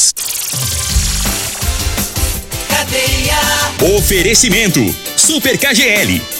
mais. Cadeia. Oferecimento. Super KGL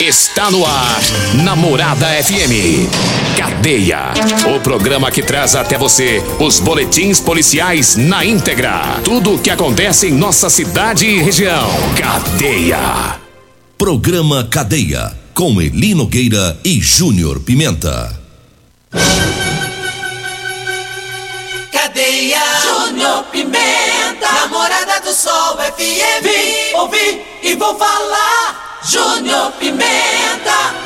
Está no ar, Namorada FM. Cadeia. O programa que traz até você os boletins policiais na íntegra. Tudo o que acontece em nossa cidade e região. Cadeia. Programa Cadeia. Com Eli Nogueira e Júnior Pimenta. Cadeia. Júnior Pimenta. Namorada do Sol FM. Vim, ouvi e vou falar. Júnior Pimenta.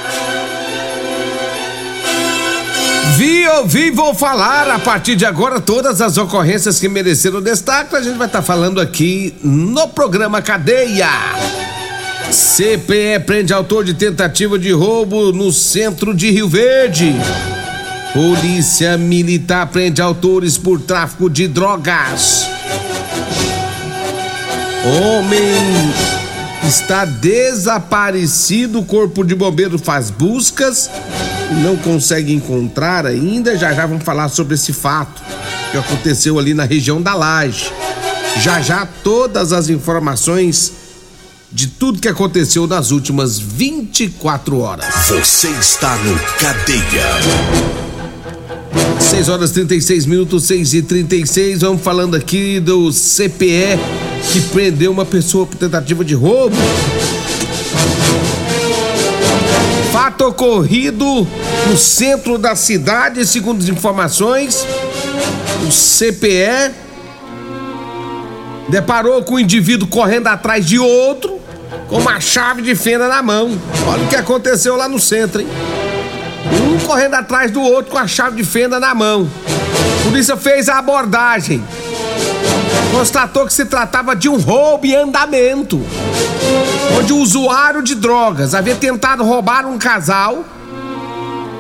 Vi, ouvi, vou falar a partir de agora todas as ocorrências que mereceram destaque. A gente vai estar tá falando aqui no programa Cadeia. CPE prende autor de tentativa de roubo no centro de Rio Verde. Polícia Militar prende autores por tráfico de drogas. Homem está desaparecido. O Corpo de Bombeiro faz buscas e não consegue encontrar ainda. Já já vamos falar sobre esse fato que aconteceu ali na região da Laje. Já já todas as informações de tudo que aconteceu nas últimas 24 horas. Você está no Cadeia. 6 horas 36 minutos, 6 e 36 Vamos falando aqui do CPE que prendeu uma pessoa por tentativa de roubo. Fato ocorrido no centro da cidade, segundo as informações. O CPE deparou com o indivíduo correndo atrás de outro com uma chave de fenda na mão. Olha o que aconteceu lá no centro, hein? Um correndo atrás do outro com a chave de fenda na mão. A polícia fez a abordagem constatou que se tratava de um roubo em andamento, onde o usuário de drogas havia tentado roubar um casal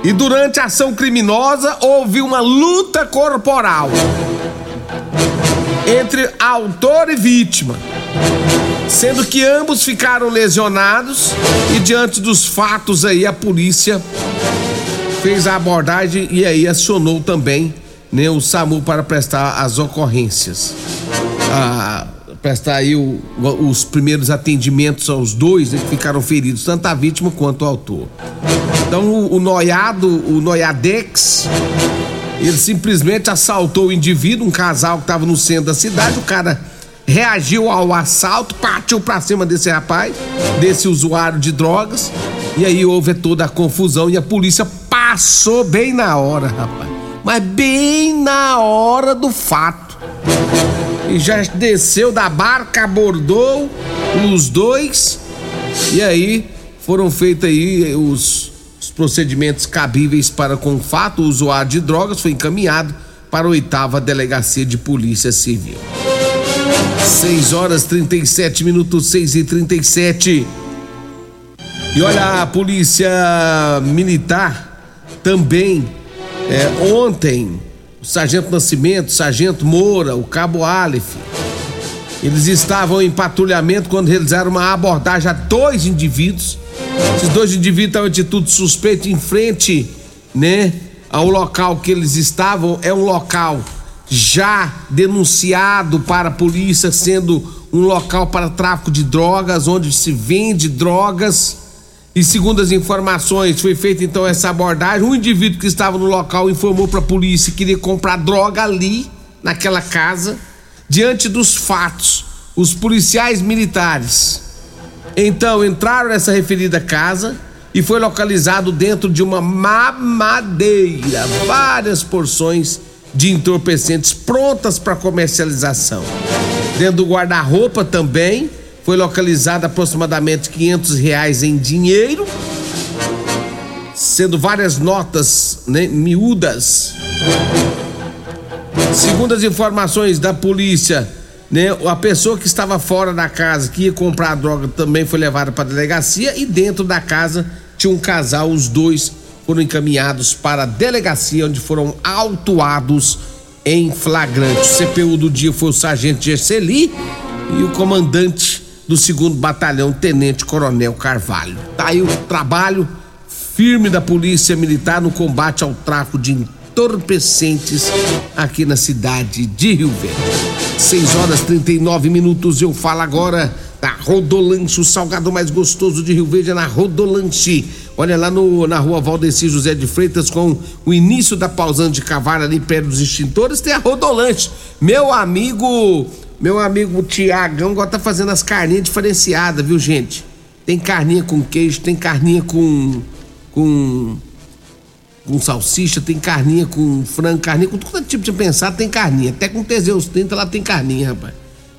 e durante a ação criminosa houve uma luta corporal entre autor e vítima, sendo que ambos ficaram lesionados e diante dos fatos aí a polícia fez a abordagem e aí acionou também né, o SAMU para prestar as ocorrências. Ah, prestar aí o, os primeiros atendimentos aos dois né, que ficaram feridos, tanto a vítima quanto o autor. Então o, o noiado, o noiadex, ele simplesmente assaltou o indivíduo, um casal que estava no centro da cidade, o cara reagiu ao assalto, partiu para cima desse rapaz, desse usuário de drogas, e aí houve toda a confusão e a polícia passou bem na hora, rapaz mas bem na hora do fato. E já desceu da barca, abordou os dois e aí foram feitos aí os, os procedimentos cabíveis para com o fato. O usuário de drogas foi encaminhado para a oitava delegacia de polícia civil. 6 horas 37 minutos, 6 e 37. E olha, a polícia militar também é, ontem, o Sargento Nascimento, o Sargento Moura, o Cabo Aleph, eles estavam em patrulhamento quando realizaram uma abordagem a dois indivíduos. Esses dois indivíduos estavam em atitude suspeita em frente, né, ao local que eles estavam. É um local já denunciado para a polícia, sendo um local para tráfico de drogas, onde se vende drogas. E segundo as informações, foi feita então essa abordagem. Um indivíduo que estava no local informou para a polícia que queria comprar droga ali, naquela casa. Diante dos fatos, os policiais militares então entraram nessa referida casa e foi localizado dentro de uma mamadeira várias porções de entorpecentes prontas para comercialização. Dentro do guarda-roupa também foi localizado aproximadamente 500 reais em dinheiro, sendo várias notas né, miúdas. Segundo as informações da polícia, né, a pessoa que estava fora da casa, que ia comprar a droga, também foi levada para a delegacia e dentro da casa tinha um casal, os dois foram encaminhados para a delegacia, onde foram autuados em flagrante. O CPU do dia foi o sargento Gerceli e o comandante do segundo batalhão, Tenente Coronel Carvalho. Tá aí o trabalho firme da Polícia Militar no combate ao tráfico de entorpecentes aqui na cidade de Rio Verde. 6 horas 39 minutos, eu falo agora da Rodolanche, o salgado mais gostoso de Rio Verde é na Rodolanche. Olha lá no, na rua Valdeci José de Freitas, com o início da pausando de cavalo ali perto dos extintores, tem a Rodolanche. Meu amigo, meu amigo Tiagão agora tá fazendo as carninhas diferenciadas, viu gente? Tem carninha com queijo, tem carninha com. com com salsicha, tem carninha com frango, carninha com todo tipo de pensar, tem carninha. Até com Teseus 30 lá tem carninha, rapaz.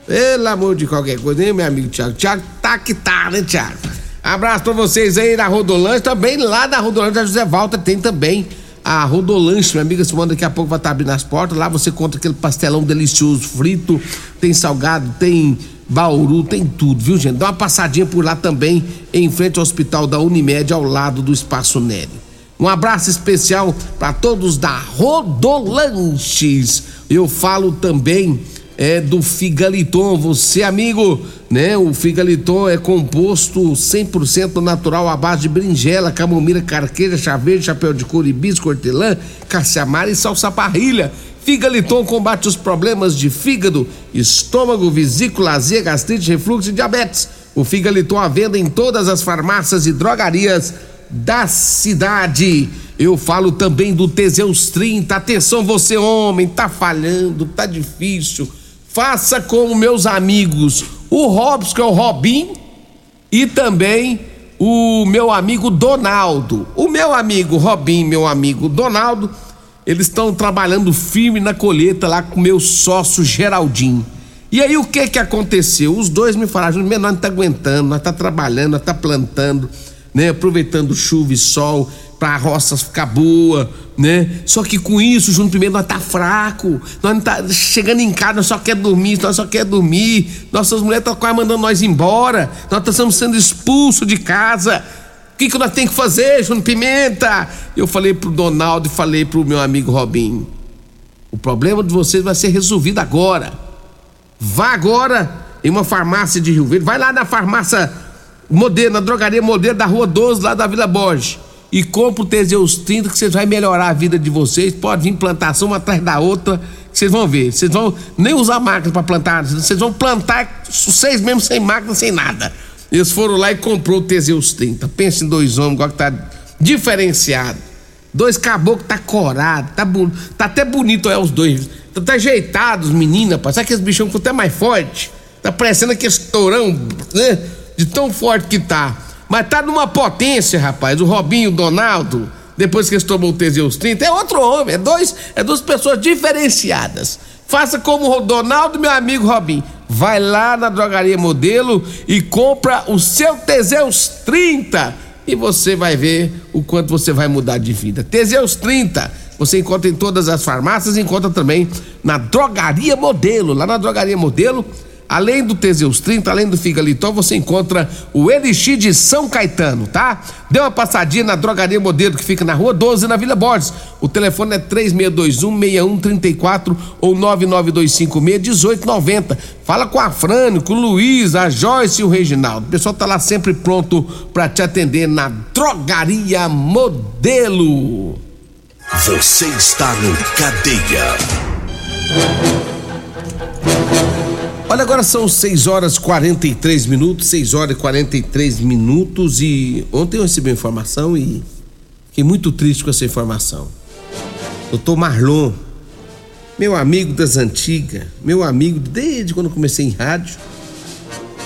Pelo amor de qualquer coisa, hein, meu amigo Thiago? Thiago tá que tá, né, Thiago? Abraço pra vocês aí na Rodolanche, também lá na Rodolanche da José Walter tem também a Rodolanche, minha amiga Simone, daqui a pouco vai estar tá abrindo as portas. Lá você conta aquele pastelão delicioso, frito, tem salgado, tem bauru, tem tudo, viu, gente? Dá uma passadinha por lá também, em frente ao hospital da Unimed, ao lado do Espaço Nery. Um abraço especial para todos da Rodolanches. Eu falo também é do Figaliton, você amigo, né? O Figaliton é composto 100% natural à base de berinjela, camomila, carqueja, chá verde, chapéu de couro, hibisco, hortelã, caciamara e salsa parrilha. Figaliton combate os problemas de fígado, estômago, vesícula, azia, gastrite, refluxo e diabetes. O Figaliton à venda em todas as farmácias e drogarias da cidade. Eu falo também do Teseus 30. Atenção, você homem, tá falhando, tá difícil. Faça como meus amigos, o Robson, que é o Robin, e também o meu amigo Donaldo. O meu amigo Robin, meu amigo Donaldo, eles estão trabalhando firme na colheita lá com meu sócio Geraldinho. E aí o que que aconteceu? Os dois me falaram, nós não tá aguentando, nós tá trabalhando, nós tá plantando né? Aproveitando chuva e sol para a roça ficar boa, né? Só que com isso, Júnior Primeiro, nós tá fraco, nós não tá chegando em casa, nós só quer dormir, nós só quer dormir, nossas mulheres estão quase mandando nós embora, nós estamos sendo expulsos de casa. O que, que nós temos que fazer, Júnior Pimenta? Eu falei pro Donaldo e falei pro meu amigo Robinho. O problema de vocês vai ser resolvido agora. Vá agora em uma farmácia de Rio Verde, vai lá na farmácia Modelo, na drogaria Modelo da Rua 12, lá da Vila Borges. E compra o Teseus 30 que vocês vai melhorar a vida de vocês. Pode vir plantação uma atrás da outra, que vocês vão ver. Vocês vão nem usar máquina para plantar, vocês vão plantar vocês mesmo sem máquina, sem nada. Eles foram lá e comprou o Teseus 30. Pensa em dois homens agora que tá diferenciado. Dois caboclos tá corado, tá, tá até bonito é os dois. Tá, tá ajeitados, menina, rapaz. Sabe aqueles bichão que até mais forte? Tá parecendo aquele estourão, né? de tão forte que tá. Mas tá numa potência, rapaz. O Robinho, o Donaldo, depois que eles tomam o Teseus 30, é outro homem, é dois, é duas pessoas diferenciadas. Faça como o Donaldo, meu amigo Robinho. Vai lá na drogaria modelo e compra o seu Teseus 30 e você vai ver o quanto você vai mudar de vida. Teseus 30, você encontra em todas as farmácias, encontra também na drogaria modelo. Lá na drogaria modelo Além do Teseus 30, além do Figalitol, você encontra o Elixir de São Caetano, tá? Dê uma passadinha na Drogaria Modelo, que fica na Rua 12, na Vila Borges. O telefone é 3621-6134 ou 99256-1890. Fala com a Frânio, com o Luiz, a Joyce e o Reginaldo. O pessoal tá lá sempre pronto para te atender na Drogaria Modelo. Você está no Cadeia. Olha, agora são 6 horas 43 minutos, 6 horas e 43 minutos e ontem eu recebi informação e fiquei muito triste com essa informação. Doutor Marlon, meu amigo das antigas, meu amigo desde quando comecei em rádio,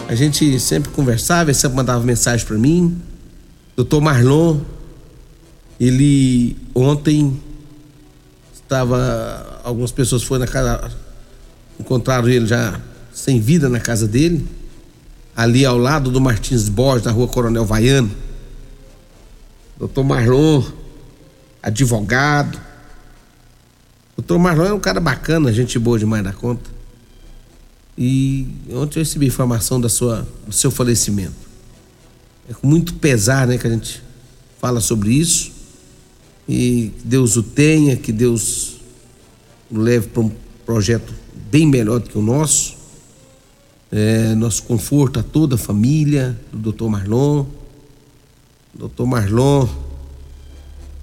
a gente sempre conversava, ele sempre mandava mensagem para mim. Doutor Marlon, ele ontem estava, algumas pessoas foram na casa, encontraram ele já sem vida na casa dele. ali ao lado do Martins Borges, na rua Coronel Vaiano. Doutor Marlon, advogado. Doutor Marlon é um cara bacana, gente boa demais da conta. E ontem eu recebi informação da sua, do seu falecimento. É com muito pesar né, que a gente fala sobre isso. E que Deus o tenha, que Deus o leve para um projeto bem melhor do que o nosso. É, nosso conforto a toda a família do doutor Marlon. Doutor Marlon,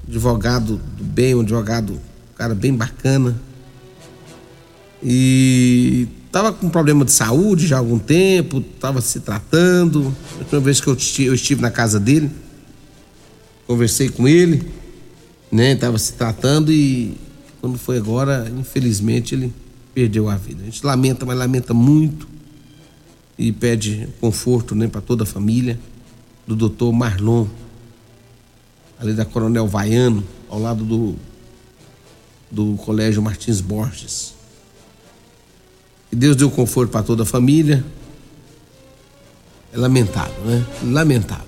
advogado do bem, um advogado, um cara bem bacana. E estava com problema de saúde já há algum tempo, estava se tratando. A última vez que eu estive, na casa dele, conversei com ele, né? Estava se tratando e quando foi agora, infelizmente, ele perdeu a vida. A gente lamenta, mas lamenta muito e pede conforto né, para toda a família do doutor Marlon, ali da Coronel Vaiano, ao lado do, do Colégio Martins Borges. Que Deus deu conforto para toda a família. É lamentável, né? Lamentável.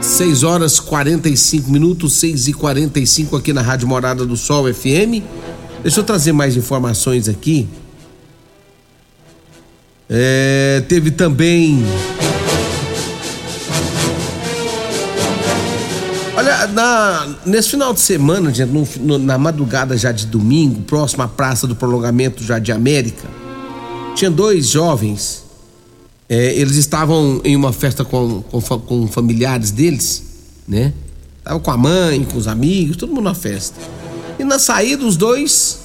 6 horas 45 minutos, 6 e 45 aqui na Rádio Morada do Sol FM. Deixa eu trazer mais informações aqui. É, teve também. Olha, na, nesse final de semana, gente, no, no, na madrugada já de domingo, próximo à Praça do Prolongamento já de América, tinha dois jovens. É, eles estavam em uma festa com, com, com familiares deles, né? Estavam com a mãe, com os amigos, todo mundo na festa. E na saída, os dois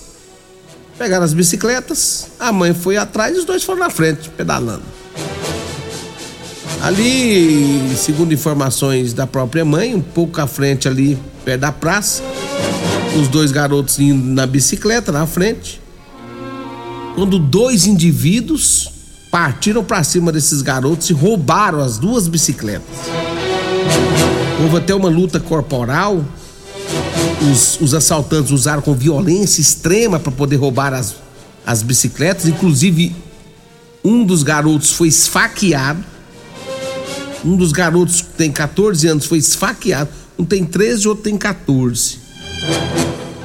Pegaram as bicicletas, a mãe foi atrás e os dois foram na frente, pedalando. Ali, segundo informações da própria mãe, um pouco à frente ali, perto da praça, os dois garotos indo na bicicleta na frente. Quando dois indivíduos partiram para cima desses garotos e roubaram as duas bicicletas. Houve até uma luta corporal os, os assaltantes usaram com violência extrema para poder roubar as, as bicicletas. Inclusive, um dos garotos foi esfaqueado. Um dos garotos que tem 14 anos foi esfaqueado. Um tem 13 e outro tem 14.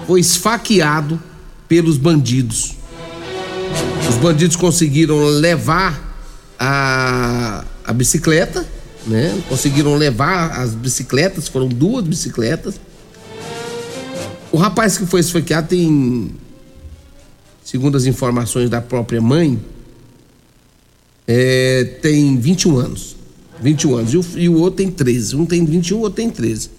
Foi esfaqueado pelos bandidos. Os bandidos conseguiram levar a, a bicicleta, né? Conseguiram levar as bicicletas, foram duas bicicletas o rapaz que foi esfaqueado tem, segundo as informações da própria mãe, é, tem 21 anos. 21 anos. E o, e o outro tem 13. Um tem 21, o outro tem 13.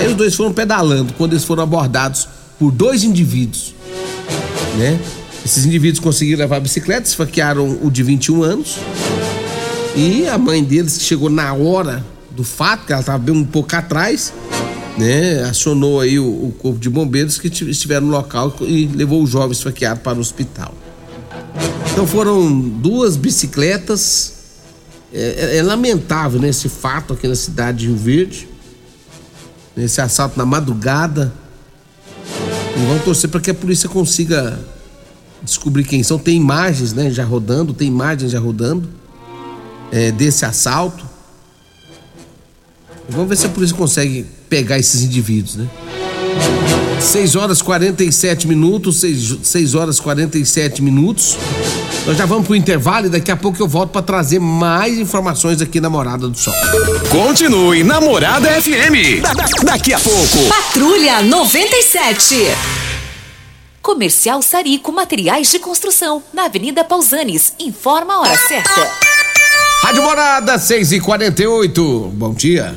Aí os dois foram pedalando quando eles foram abordados por dois indivíduos, né? Esses indivíduos conseguiram levar a bicicleta, esfaquearam o de 21 anos. E a mãe deles, que chegou na hora do fato, que ela estava bem um pouco atrás, né, acionou aí o, o, corpo de bombeiros que estiveram no local e levou o jovem esfaqueado para o hospital. Então foram duas bicicletas. É, é, é lamentável né, esse fato aqui na cidade de Rio Verde. Esse assalto na madrugada. E vamos torcer para que a polícia consiga descobrir quem são. Tem imagens né, já rodando, tem imagens já rodando é, desse assalto. Vamos ver se a polícia consegue pegar esses indivíduos, né? 6 horas 47 minutos, 6, 6 horas 47 minutos. Nós já vamos pro intervalo e daqui a pouco eu volto para trazer mais informações aqui na Morada do Sol. Continue na Morada FM. Da, da, daqui a pouco. Patrulha 97. Comercial Sarico Materiais de Construção, na Avenida Pausanes. Informa a hora certa. Rádio Morada 6 e 48 Bom dia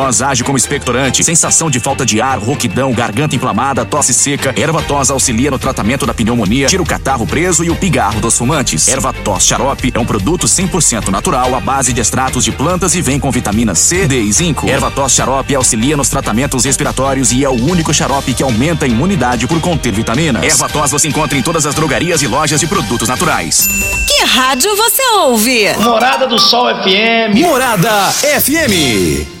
age como expectorante, sensação de falta de ar, rouquidão, garganta inflamada, tosse seca. Erva tos auxilia no tratamento da pneumonia, tira o catarro preso e o pigarro dos fumantes. Erva tos xarope é um produto 100% natural à base de extratos de plantas e vem com vitamina C, D e zinco. Erva tos xarope auxilia nos tratamentos respiratórios e é o único xarope que aumenta a imunidade por conter vitaminas. Erva tos você encontra em todas as drogarias e lojas de produtos naturais. Que rádio você ouve? Morada do Sol FM. Morada FM.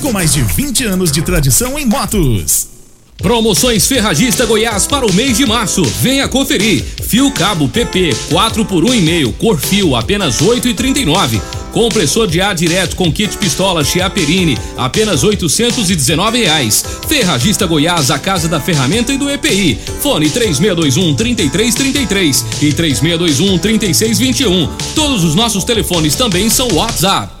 com mais de 20 anos de tradição em motos. Promoções Ferragista Goiás para o mês de março. Venha conferir. Fio cabo PP 4 por 1,5, cor fio apenas 8,39. Compressor de ar direto com kit pistola Chiaperini, apenas 819 reais. Ferragista Goiás, a casa da ferramenta e do EPI. Fone 3621 3333 e 3621 3621. Todos os nossos telefones também são WhatsApp.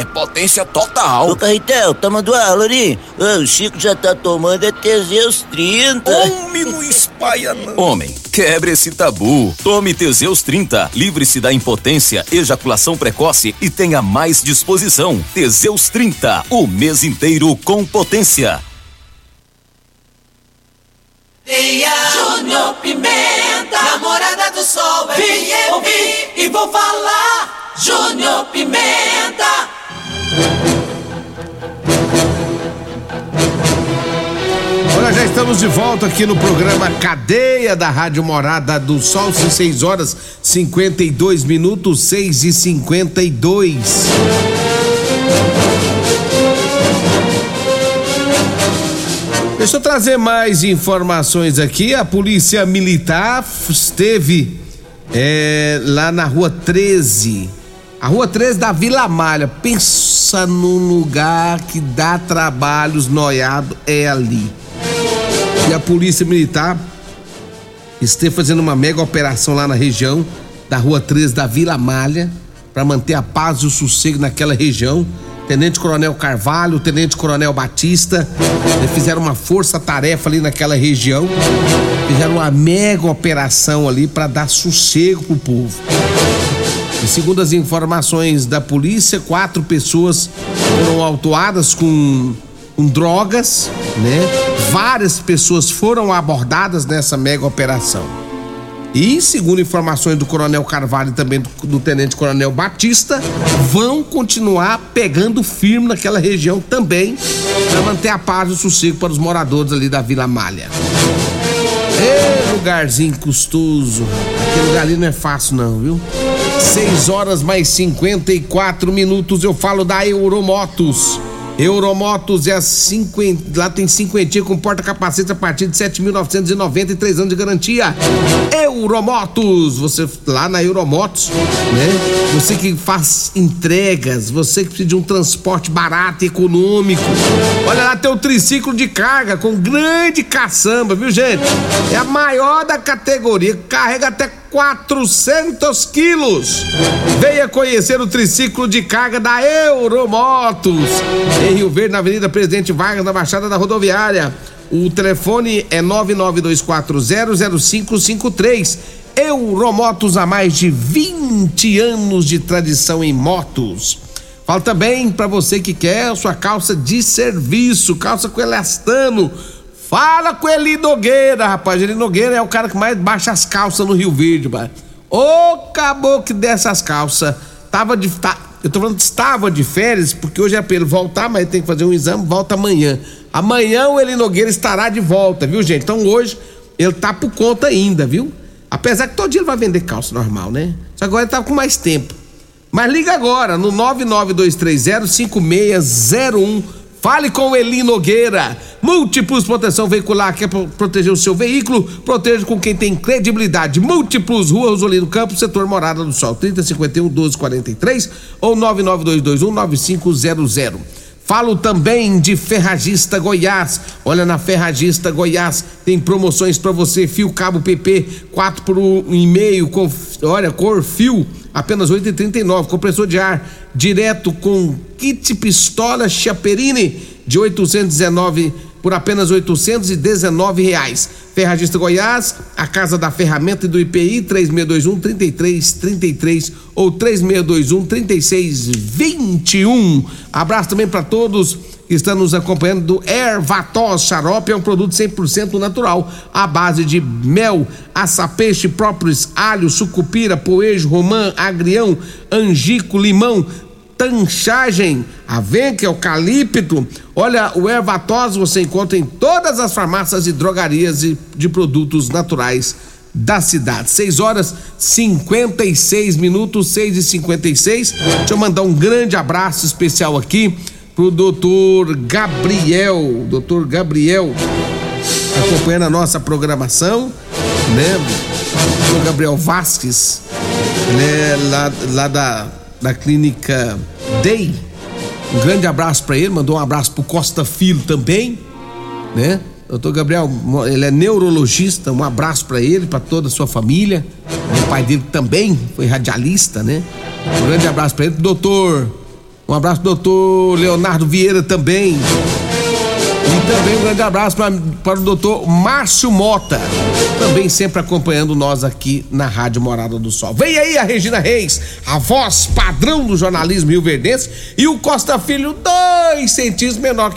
é potência total. Ô, Carretel, tá mandando aula ali? O Chico já tá tomando é Teseus 30. Homem, não espalha não. Homem, quebre esse tabu. Tome Teseus 30. Livre-se da impotência, ejaculação precoce e tenha mais disposição. Teseus 30. O mês inteiro com potência. Venha, Júnior Pimenta, namorada do Sol, FM. Ouvi e vou falar, Júnior Pimenta. Olha, já estamos de volta aqui no programa Cadeia da Rádio Morada do Sol, 6 horas 52 minutos, 6 e 52. Deixa eu trazer mais informações aqui. A polícia militar esteve é, lá na rua 13. A rua 13 da Vila Malha. Pensa num lugar que dá trabalhos noiado, é ali. E a polícia militar esteve fazendo uma mega operação lá na região da rua 13 da Vila Malha para manter a paz e o sossego naquela região. Tenente Coronel Carvalho, Tenente Coronel Batista, fizeram uma força-tarefa ali naquela região, fizeram uma mega operação ali para dar sossego pro povo. E segundo as informações da polícia, quatro pessoas foram autuadas com, com drogas, né? Várias pessoas foram abordadas nessa mega operação. E, segundo informações do Coronel Carvalho e também do, do Tenente Coronel Batista, vão continuar pegando firme naquela região também para manter a paz e o sossego para os moradores ali da Vila Malha. Ê, lugarzinho custoso. Aquele lugar ali não é fácil, não, viu? 6 horas mais 54 minutos. Eu falo da Euromotos. Euromotos é a 50, lá tem cinquentinha com porta-capacete a partir de 7.990 e 3 anos de garantia. Euromotos, você lá na Euromotos, né? Você que faz entregas, você que precisa de um transporte barato e econômico. Olha lá tem o triciclo de carga com grande caçamba, viu gente? É a maior da categoria, carrega até 400 quilos. Venha conhecer o triciclo de carga da Euromotos. Em Rio Verde, na Avenida Presidente Vargas, na Baixada da Rodoviária. O telefone é 992400553. Euromotos há mais de 20 anos de tradição em motos. Fala também para você que quer sua calça de serviço, calça com elastano. Fala com Eli Nogueira, rapaz. Eli Nogueira é o cara que mais baixa as calças no Rio Verde, mano. Ô caboclo dessas calças. Tava de. Tá, eu tô falando que estava de férias, porque hoje é pra ele voltar, mas ele tem que fazer um exame, volta amanhã. Amanhã o Eli Nogueira estará de volta, viu, gente? Então hoje ele tá por conta ainda, viu? Apesar que todo dia ele vai vender calça normal, né? Só agora ele tá com mais tempo. Mas liga agora no 992305601. Fale com Eli Nogueira. Múltiplos Proteção Veicular quer proteger o seu veículo, proteja com quem tem credibilidade. Múltiplos, Rua Rosolino Campos, setor Morada do Sol, 3051 1243 ou 99221 9500. Falo também de Ferragista Goiás. Olha na Ferragista Goiás tem promoções para você, fio cabo PP 4 por 1,5 com olha, cor fio apenas 8,39, compressor de ar direto com kit pistola Chaperini de 819 por apenas 819 reais. Ferragista Goiás, a Casa da Ferramenta e do IPI 3621 3333 ou 3621 3621. Abraço também para todos estão nos acompanhando do Ervatos Xarope, é um produto 100% natural, à base de mel, açapeixe próprios, alho, sucupira, poejo, romã, agrião, angico, limão, tanchagem, avenca, eucalipto. Olha, o ervatos você encontra em todas as farmácias e drogarias de, de produtos naturais da cidade. 6 horas 56 minutos, 6 e 56 Deixa eu mandar um grande abraço especial aqui pro doutor Gabriel. Doutor Gabriel acompanhando a nossa programação, né? Doutor Gabriel Vasques, né? Lá, lá da da clínica Day. Um grande abraço para ele, mandou um abraço pro Costa Filho também, né? Doutor Gabriel, ele é neurologista, um abraço para ele, para toda a sua família. O pai dele também foi radialista, né? Um grande abraço para ele. Doutor, um abraço doutor Leonardo Vieira também. E também um grande abraço pra, para o doutor Márcio Mota, também sempre acompanhando nós aqui na Rádio Morada do Sol. Vem aí a Regina Reis, a voz padrão do jornalismo rio-verdense, e o Costa Filho, dois centímetros menor que